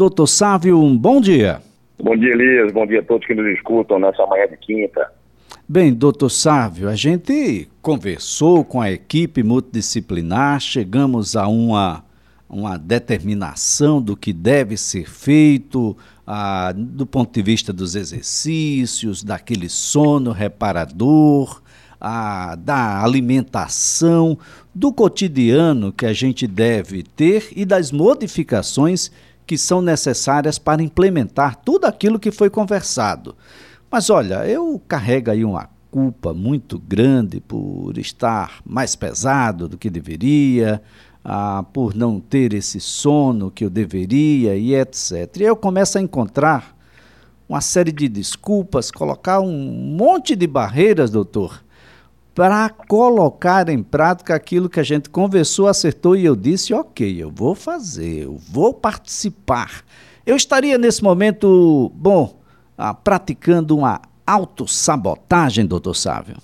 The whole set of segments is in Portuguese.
Doutor Sávio, um bom dia. Bom dia, Elias. Bom dia a todos que nos escutam nessa manhã de quinta. Bem, doutor Sávio, a gente conversou com a equipe multidisciplinar, chegamos a uma, uma determinação do que deve ser feito, ah, do ponto de vista dos exercícios, daquele sono reparador, ah, da alimentação, do cotidiano que a gente deve ter e das modificações que são necessárias para implementar tudo aquilo que foi conversado. Mas olha, eu carrego aí uma culpa muito grande por estar mais pesado do que deveria, ah, por não ter esse sono que eu deveria e etc. E eu começo a encontrar uma série de desculpas, colocar um monte de barreiras, doutor, para colocar em prática aquilo que a gente conversou, acertou e eu disse: ok, eu vou fazer, eu vou participar. Eu estaria nesse momento, bom, ah, praticando uma autossabotagem, doutor Sávio?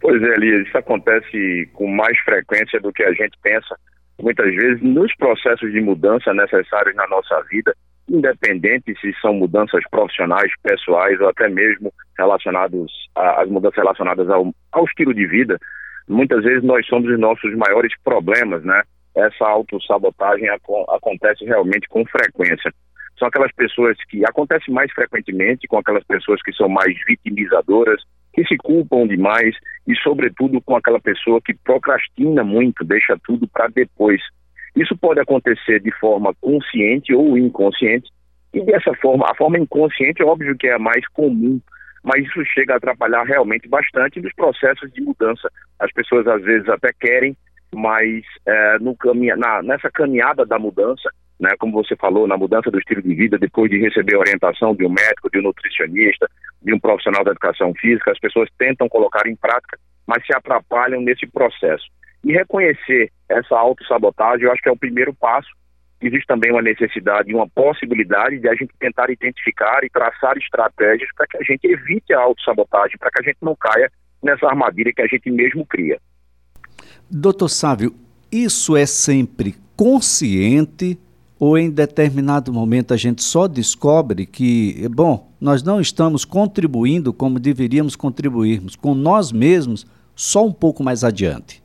Pois é, Elias, isso acontece com mais frequência do que a gente pensa. Muitas vezes, nos processos de mudança necessários na nossa vida, independente se são mudanças profissionais, pessoais ou até mesmo relacionados às mudanças relacionadas ao, ao estilo de vida, muitas vezes nós somos os nossos maiores problemas, né? Essa autossabotagem acontece realmente com frequência são aquelas pessoas que acontece mais frequentemente com aquelas pessoas que são mais vitimizadoras, que se culpam demais e, sobretudo, com aquela pessoa que procrastina muito, deixa tudo para depois. Isso pode acontecer de forma consciente ou inconsciente, e dessa forma, a forma inconsciente óbvio que é a mais comum, mas isso chega a atrapalhar realmente bastante nos processos de mudança. As pessoas às vezes até querem, mas é, no caminha, na, nessa caminhada da mudança, né, como você falou, na mudança do estilo de vida, depois de receber orientação de um médico, de um nutricionista, de um profissional da educação física, as pessoas tentam colocar em prática, mas se atrapalham nesse processo. E reconhecer essa autossabotagem, eu acho que é o primeiro passo. Existe também uma necessidade, uma possibilidade de a gente tentar identificar e traçar estratégias para que a gente evite a autossabotagem, para que a gente não caia nessa armadilha que a gente mesmo cria. Doutor Sávio, isso é sempre consciente ou em determinado momento a gente só descobre que, bom, nós não estamos contribuindo como deveríamos contribuirmos com nós mesmos só um pouco mais adiante?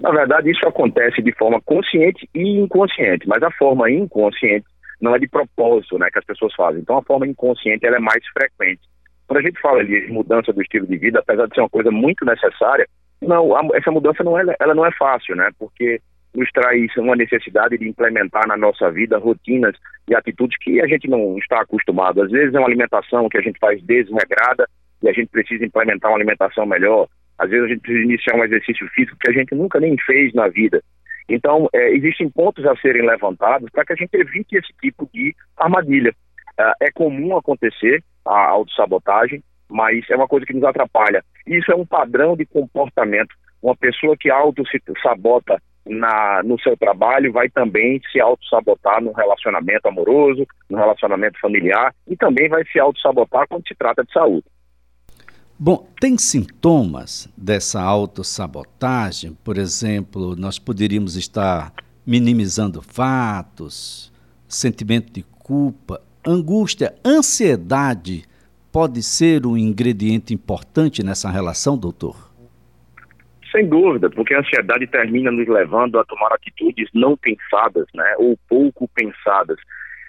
Na verdade, isso acontece de forma consciente e inconsciente, mas a forma inconsciente não é de propósito, né, que as pessoas fazem. Então, a forma inconsciente ela é mais frequente. Quando a gente fala de mudança do estilo de vida, apesar de ser uma coisa muito necessária, não, a, essa mudança não é, ela não é fácil, né? Porque nos traz uma necessidade de implementar na nossa vida rotinas e atitudes que a gente não está acostumado. Às vezes é uma alimentação que a gente faz desregrada e a gente precisa implementar uma alimentação melhor. Às vezes a gente precisa iniciar um exercício físico que a gente nunca nem fez na vida. Então, é, existem pontos a serem levantados para que a gente evite esse tipo de armadilha. É, é comum acontecer a autossabotagem, mas é uma coisa que nos atrapalha. Isso é um padrão de comportamento. Uma pessoa que auto-sabota no seu trabalho vai também se auto-sabotar no relacionamento amoroso, no relacionamento familiar e também vai se auto-sabotar quando se trata de saúde. Bom, tem sintomas dessa autossabotagem? Por exemplo, nós poderíamos estar minimizando fatos, sentimento de culpa, angústia, ansiedade pode ser um ingrediente importante nessa relação, doutor? Sem dúvida, porque a ansiedade termina nos levando a tomar atitudes não pensadas, né, ou pouco pensadas.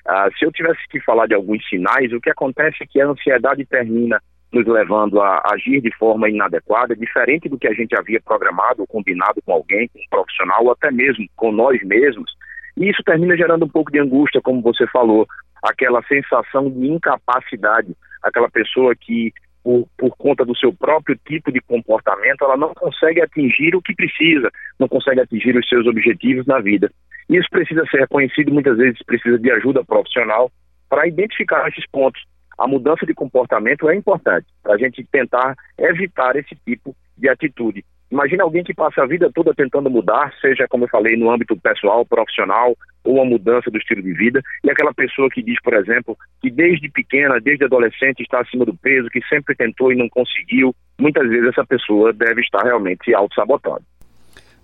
Ah, se eu tivesse que falar de alguns sinais, o que acontece é que a ansiedade termina nos levando a agir de forma inadequada, diferente do que a gente havia programado ou combinado com alguém, com um profissional, ou até mesmo com nós mesmos. E isso termina gerando um pouco de angústia, como você falou, aquela sensação de incapacidade, aquela pessoa que por, por conta do seu próprio tipo de comportamento, ela não consegue atingir o que precisa, não consegue atingir os seus objetivos na vida. Isso precisa ser reconhecido, muitas vezes precisa de ajuda profissional para identificar esses pontos. A mudança de comportamento é importante para a gente tentar evitar esse tipo de atitude. Imagina alguém que passa a vida toda tentando mudar, seja, como eu falei, no âmbito pessoal, profissional, ou uma mudança do estilo de vida, e aquela pessoa que diz, por exemplo, que desde pequena, desde adolescente, está acima do peso, que sempre tentou e não conseguiu, muitas vezes essa pessoa deve estar realmente auto-sabotando.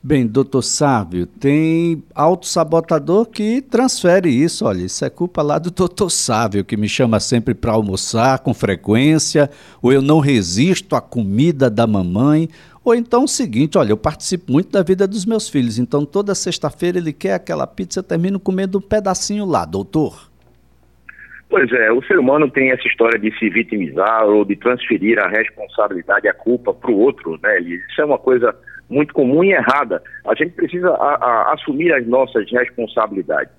Bem, doutor Sávio, tem autossabotador que transfere isso. Olha, isso é culpa lá do doutor Sávio, que me chama sempre para almoçar com frequência, ou eu não resisto à comida da mamãe, ou então o seguinte, olha, eu participo muito da vida dos meus filhos, então toda sexta-feira ele quer aquela pizza, eu termino comendo um pedacinho lá, doutor. Pois é, o ser humano tem essa história de se vitimizar ou de transferir a responsabilidade, a culpa para o outro, né? Isso é uma coisa muito comum e errada. A gente precisa a, a, assumir as nossas responsabilidades.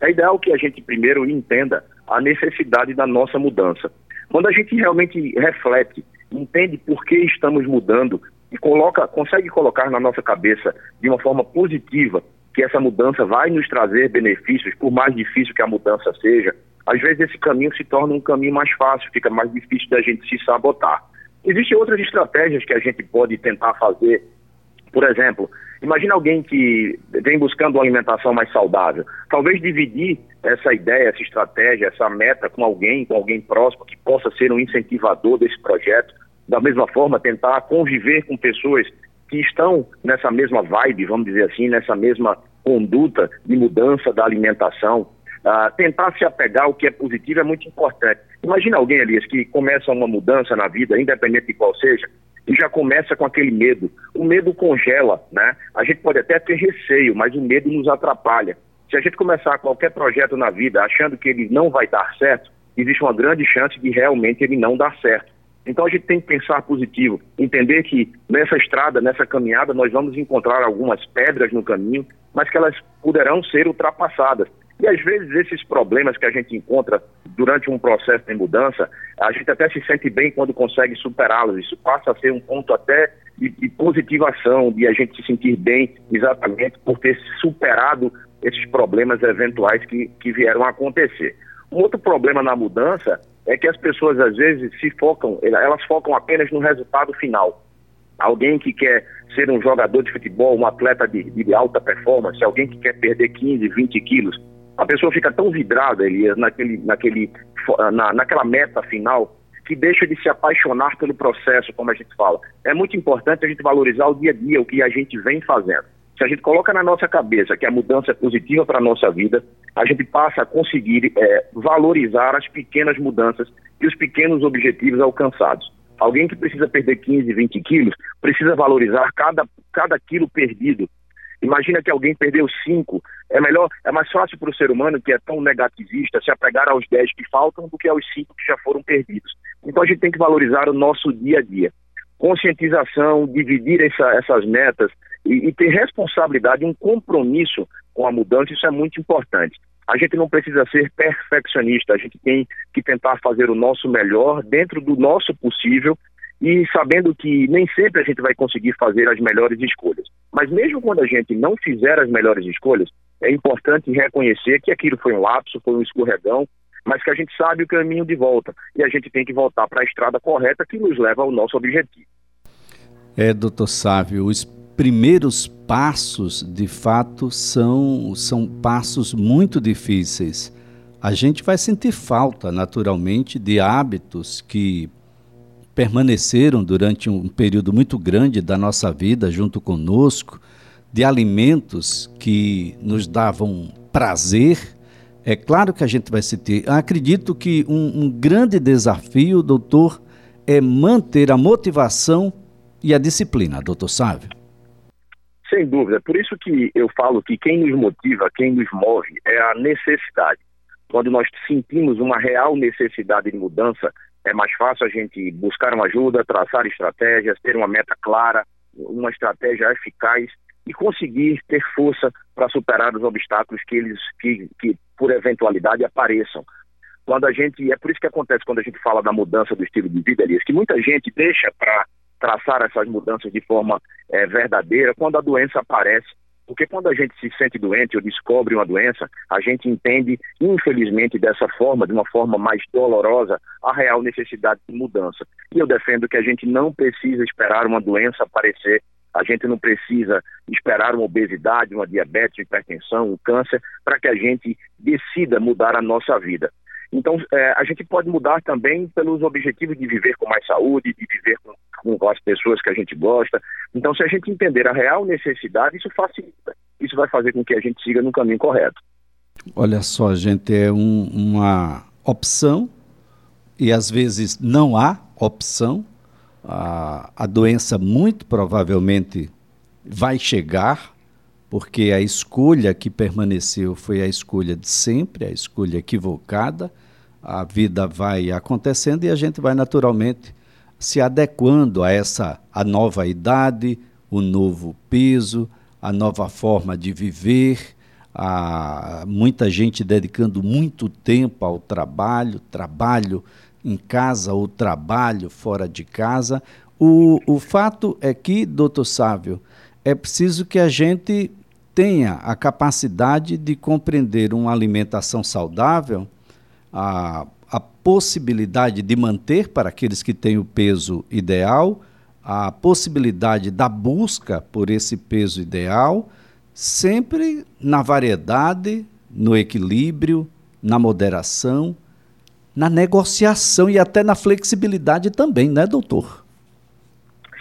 É ideal que a gente primeiro entenda a necessidade da nossa mudança. Quando a gente realmente reflete, entende por que estamos mudando e coloca, consegue colocar na nossa cabeça de uma forma positiva que essa mudança vai nos trazer benefícios, por mais difícil que a mudança seja, às vezes esse caminho se torna um caminho mais fácil, fica mais difícil da gente se sabotar. Existem outras estratégias que a gente pode tentar fazer por exemplo, imagine alguém que vem buscando uma alimentação mais saudável. Talvez dividir essa ideia, essa estratégia, essa meta com alguém, com alguém próximo que possa ser um incentivador desse projeto. Da mesma forma, tentar conviver com pessoas que estão nessa mesma vibe, vamos dizer assim, nessa mesma conduta de mudança da alimentação. Uh, tentar se apegar ao que é positivo é muito importante. Imagina alguém, Elias, que começa uma mudança na vida, independente de qual seja, e já começa com aquele medo. O medo congela, né? A gente pode até ter receio, mas o medo nos atrapalha. Se a gente começar qualquer projeto na vida achando que ele não vai dar certo, existe uma grande chance de realmente ele não dar certo. Então a gente tem que pensar positivo, entender que nessa estrada, nessa caminhada, nós vamos encontrar algumas pedras no caminho, mas que elas poderão ser ultrapassadas. E às vezes esses problemas que a gente encontra durante um processo de mudança, a gente até se sente bem quando consegue superá-los. Isso passa a ser um ponto até de, de, positivação, de a gente se sentir bem exatamente por ter superado esses problemas eventuais que, que vieram a acontecer. Um outro problema na mudança é que as pessoas às vezes se focam, elas focam apenas no resultado final. Alguém que quer ser um jogador de futebol, um atleta de, de alta performance, alguém que quer perder 15, 20 quilos, a pessoa fica tão vidrada, Elias, naquele, naquele, na, naquela meta final, que deixa de se apaixonar pelo processo, como a gente fala. É muito importante a gente valorizar o dia a dia, o que a gente vem fazendo. Se a gente coloca na nossa cabeça que a mudança é positiva para a nossa vida, a gente passa a conseguir é, valorizar as pequenas mudanças e os pequenos objetivos alcançados. Alguém que precisa perder 15, 20 quilos, precisa valorizar cada, cada quilo perdido, Imagina que alguém perdeu cinco. É melhor, é mais fácil para o ser humano que é tão negativista se apegar aos dez que faltam do que aos cinco que já foram perdidos. Então a gente tem que valorizar o nosso dia a dia. Conscientização, dividir essa, essas metas e, e ter responsabilidade, um compromisso com a mudança, isso é muito importante. A gente não precisa ser perfeccionista, a gente tem que tentar fazer o nosso melhor dentro do nosso possível e sabendo que nem sempre a gente vai conseguir fazer as melhores escolhas. Mas mesmo quando a gente não fizer as melhores escolhas, é importante reconhecer que aquilo foi um lapso, foi um escorregão, mas que a gente sabe o caminho de volta e a gente tem que voltar para a estrada correta que nos leva ao nosso objetivo. É, doutor Sávio, os primeiros passos, de fato, são, são passos muito difíceis. A gente vai sentir falta, naturalmente, de hábitos que permaneceram durante um período muito grande da nossa vida junto conosco, de alimentos que nos davam prazer. É claro que a gente vai se ter. Acredito que um, um grande desafio, doutor, é manter a motivação e a disciplina, doutor Sávio. Sem dúvida. Por isso que eu falo que quem nos motiva, quem nos move, é a necessidade. Quando nós sentimos uma real necessidade de mudança, é mais fácil a gente buscar uma ajuda, traçar estratégias, ter uma meta clara, uma estratégia eficaz e conseguir ter força para superar os obstáculos que eles que, que por eventualidade apareçam. Quando a gente é por isso que acontece quando a gente fala da mudança do estilo de vida, Elias, que muita gente deixa para traçar essas mudanças de forma é, verdadeira quando a doença aparece porque quando a gente se sente doente ou descobre uma doença, a gente entende, infelizmente, dessa forma, de uma forma mais dolorosa, a real necessidade de mudança. E eu defendo que a gente não precisa esperar uma doença aparecer a gente não precisa esperar uma obesidade, uma diabetes, uma hipertensão, um câncer, para que a gente decida mudar a nossa vida. Então, é, a gente pode mudar também pelos objetivos de viver com mais saúde, de viver com, com as pessoas que a gente gosta, Então, se a gente entender a real necessidade, isso facilita. Isso vai fazer com que a gente siga no caminho correto. Olha só, gente, é um, uma opção e às vezes não há opção. A, a doença muito provavelmente vai chegar, porque a escolha que permaneceu foi a escolha de sempre, a escolha equivocada. A vida vai acontecendo e a gente vai naturalmente se adequando a essa a nova idade, o novo peso, a nova forma de viver, a muita gente dedicando muito tempo ao trabalho, trabalho em casa ou trabalho fora de casa. O, o fato é que, doutor Sávio, é preciso que a gente tenha a capacidade de compreender uma alimentação saudável, a, a possibilidade de manter para aqueles que têm o peso ideal, a possibilidade da busca por esse peso ideal, sempre na variedade, no equilíbrio, na moderação, na negociação e até na flexibilidade também, né, doutor?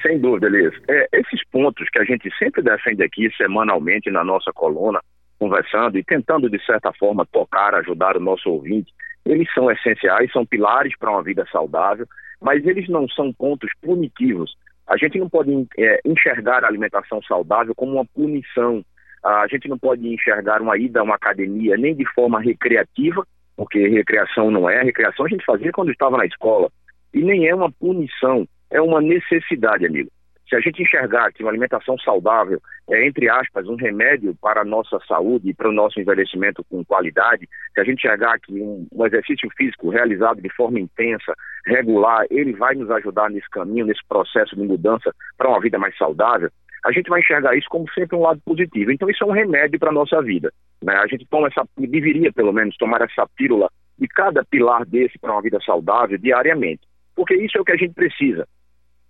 Sem dúvida, Elias. É, esses pontos que a gente sempre defende aqui semanalmente na nossa coluna, conversando e tentando, de certa forma, tocar, ajudar o nosso ouvinte, eles são essenciais, são pilares para uma vida saudável, mas eles não são pontos punitivos. A gente não pode é, enxergar a alimentação saudável como uma punição. A gente não pode enxergar uma ida a uma academia nem de forma recreativa, porque recreação não é. Recreação a gente fazia quando estava na escola. E nem é uma punição, é uma necessidade, amigo. Se a gente enxergar que uma alimentação saudável é, entre aspas, um remédio para a nossa saúde e para o nosso envelhecimento com qualidade, se a gente enxergar que um, um exercício físico realizado de forma intensa, regular, ele vai nos ajudar nesse caminho, nesse processo de mudança para uma vida mais saudável, a gente vai enxergar isso como sempre um lado positivo. Então isso é um remédio para a nossa vida. Né? A gente toma essa, deveria pelo menos tomar essa pílula de cada pilar desse para uma vida saudável diariamente, porque isso é o que a gente precisa.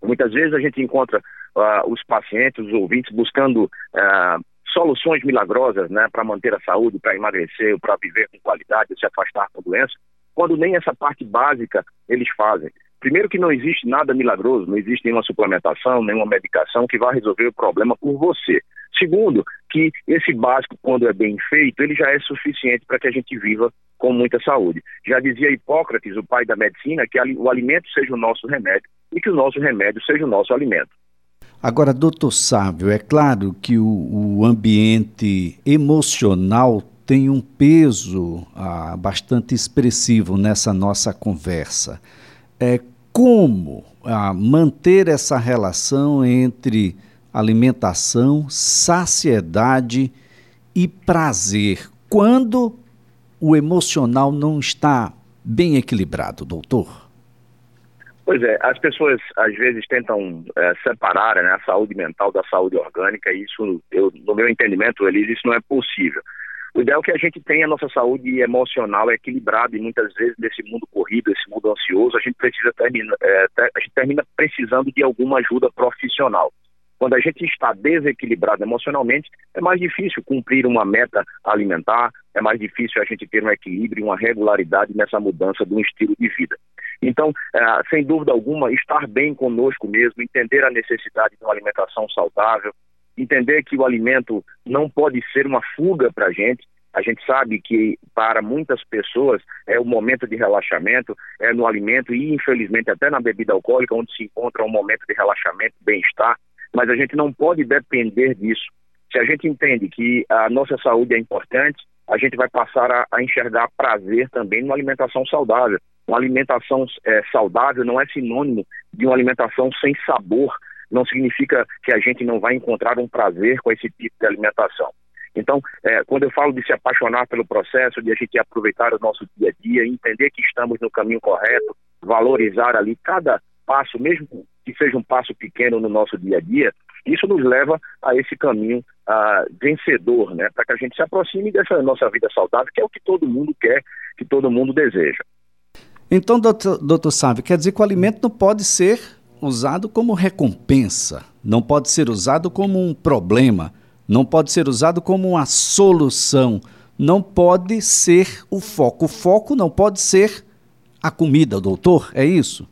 Muitas vezes a gente encontra uh, os pacientes, os ouvintes, buscando uh, soluções milagrosas né, para manter a saúde, para emagrecer, para viver com qualidade, se afastar da doença, quando nem essa parte básica eles fazem. Primeiro que não existe nada milagroso, não existe nenhuma suplementação, nenhuma medicação que vá resolver o problema por você. Segundo, que esse básico, quando é bem feito, ele já é suficiente para que a gente viva com muita saúde. Já dizia Hipócrates, o pai da medicina, que o alimento seja o nosso remédio e que o nosso remédio seja o nosso alimento. Agora, doutor Sábio, é claro que o, o ambiente emocional tem um peso ah, bastante expressivo nessa nossa conversa. É como ah, manter essa relação entre alimentação, saciedade e prazer quando o emocional não está bem equilibrado, doutor? Pois é, as pessoas às vezes tentam é, separar né, a saúde mental da saúde orgânica e isso, eu, no meu entendimento, Elise, isso não é possível. O ideal é que a gente tenha a nossa saúde emocional equilibrada e muitas vezes nesse mundo corrido, esse mundo ansioso, a gente precisa termina, é, a gente termina precisando de alguma ajuda profissional. Quando a gente está desequilibrado emocionalmente, é mais difícil cumprir uma meta alimentar, é mais difícil a gente ter um equilíbrio uma regularidade nessa mudança do estilo de vida. Então, é, sem dúvida alguma, estar bem conosco mesmo, entender a necessidade de uma alimentação saudável, entender que o alimento não pode ser uma fuga para a gente. A gente sabe que para muitas pessoas é o momento de relaxamento, é no alimento e infelizmente até na bebida alcoólica, onde se encontra um momento de relaxamento, bem-estar, mas a gente não pode depender disso. Se a gente entende que a nossa saúde é importante, a gente vai passar a, a enxergar prazer também numa alimentação saudável. Uma alimentação é, saudável não é sinônimo de uma alimentação sem sabor, não significa que a gente não vai encontrar um prazer com esse tipo de alimentação. Então, é, quando eu falo de se apaixonar pelo processo, de a gente aproveitar o nosso dia a dia, entender que estamos no caminho correto, valorizar ali cada passo, mesmo que seja um passo pequeno no nosso dia a dia, isso nos leva a esse caminho vencedor, né? Para que a gente se aproxime dessa nossa vida saudável, que é o que todo mundo quer, que todo mundo deseja. Então, doutor, doutor Sávio, quer dizer que o alimento não pode ser usado como recompensa, não pode ser usado como um problema, não pode ser usado como uma solução, não pode ser o foco. O foco não pode ser a comida, doutor, é isso?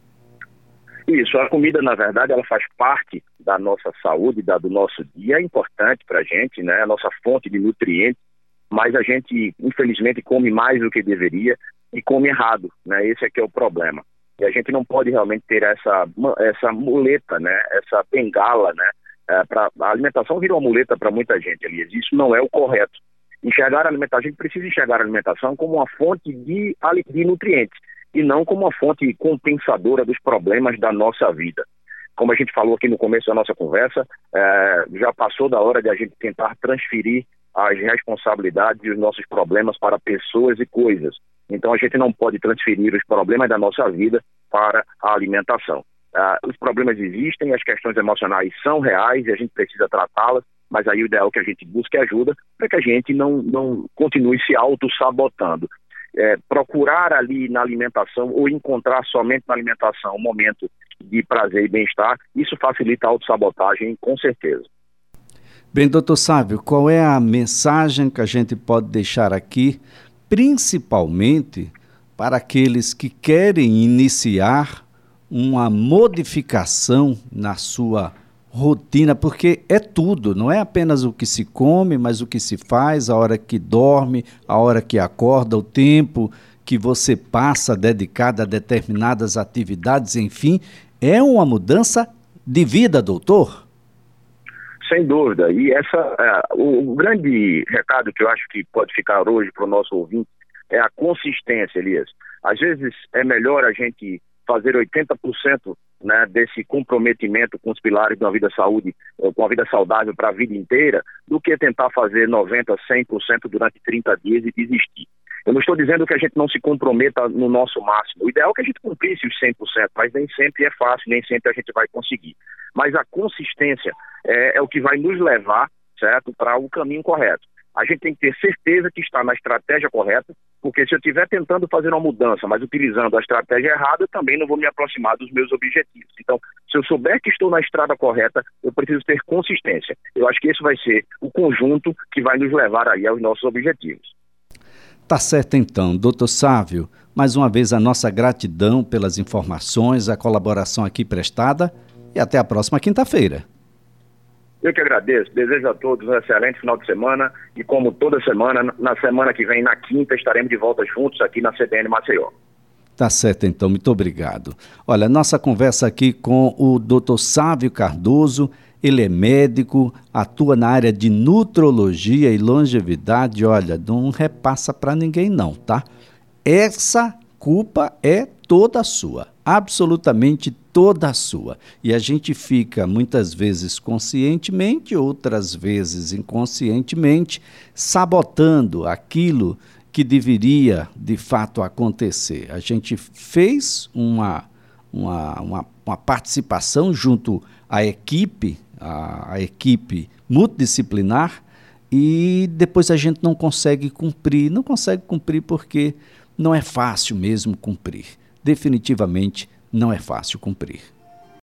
Isso, a comida, na verdade, ela faz parte da nossa saúde, da, do nosso dia, é importante para a gente, né? A nossa fonte de nutrientes, mas a gente, infelizmente, come mais do que deveria e come errado, né? Esse é que é o problema. E a gente não pode realmente ter essa, essa muleta, né? Essa bengala, né? É, pra, a alimentação virou uma muleta para muita gente, Elias. Isso não é o correto. Enxergar a alimentação, a gente precisa enxergar a alimentação como uma fonte de, de nutrientes e não como uma fonte compensadora dos problemas da nossa vida. Como a gente falou aqui no começo da nossa conversa, é, já passou da hora de a gente tentar transferir as responsabilidades e os nossos problemas para pessoas e coisas. Então a gente não pode transferir os problemas da nossa vida para a alimentação. Uh, os problemas existem, as questões emocionais são reais e a gente precisa tratá-las, mas aí o ideal é que a gente busque ajuda para que a gente não, não continue se auto-sabotando. É, procurar ali na alimentação ou encontrar somente na alimentação um momento de prazer e bem-estar, isso facilita a autossabotagem, com certeza. Bem, doutor Sábio, qual é a mensagem que a gente pode deixar aqui, principalmente para aqueles que querem iniciar uma modificação na sua rotina, porque é tudo, não é apenas o que se come, mas o que se faz, a hora que dorme, a hora que acorda, o tempo que você passa dedicado a determinadas atividades, enfim, é uma mudança de vida, doutor? Sem dúvida. E essa, é, o, o, grande recado que eu acho que pode ficar hoje para o nosso ouvinte é a consistência, Elias. Às vezes é melhor a gente fazer 80% né, desse comprometimento com os pilares uma vida saúde, eh, com a vida saudável para a vida inteira, do que tentar fazer 90%, 100% durante 30 dias e desistir. Eu não estou dizendo que a gente não se comprometa no nosso máximo. O ideal é que a gente cumprisse os 100%, mas nem sempre é fácil, nem sempre a gente vai conseguir. Mas a consistência é, é o que vai nos levar, certo, para o caminho correto a gente tem que ter certeza que está na estratégia correta, porque se eu estiver tentando fazer uma mudança, mas utilizando a estratégia errada, eu também não vou me aproximar dos meus objetivos. Então, se eu souber que estou na estrada correta, eu preciso ter consistência. Eu acho que esse vai ser o conjunto que vai nos levar aí aos nossos objetivos. Tá certo então, doutor Sávio. Mais uma vez a nossa gratidão pelas informações, a colaboração aqui prestada e até a próxima quinta-feira. Eu que agradeço, desejo a todos um excelente final de semana e como toda semana, na semana que vem, na quinta, estaremos de volta juntos aqui na CBN Maceió. Tá certo, então, muito obrigado. Olha, nossa conversa aqui com o Dr. Sávio Cardoso, ele é médico, atua na área de nutrologia e longevidade. Olha, não repassa para ninguém não, tá? Essa culpa é toda sua, absolutamente toda sua. E a gente fica muitas vezes conscientemente, outras vezes inconscientemente, sabotando aquilo que deveria de fato acontecer. A gente fez uma, uma, uma, uma participação junto à equipe, a, a equipe multidisciplinar, e depois a gente não consegue cumprir. Não consegue cumprir porque não é fácil mesmo cumprir. Definitivamente não é fácil cumprir.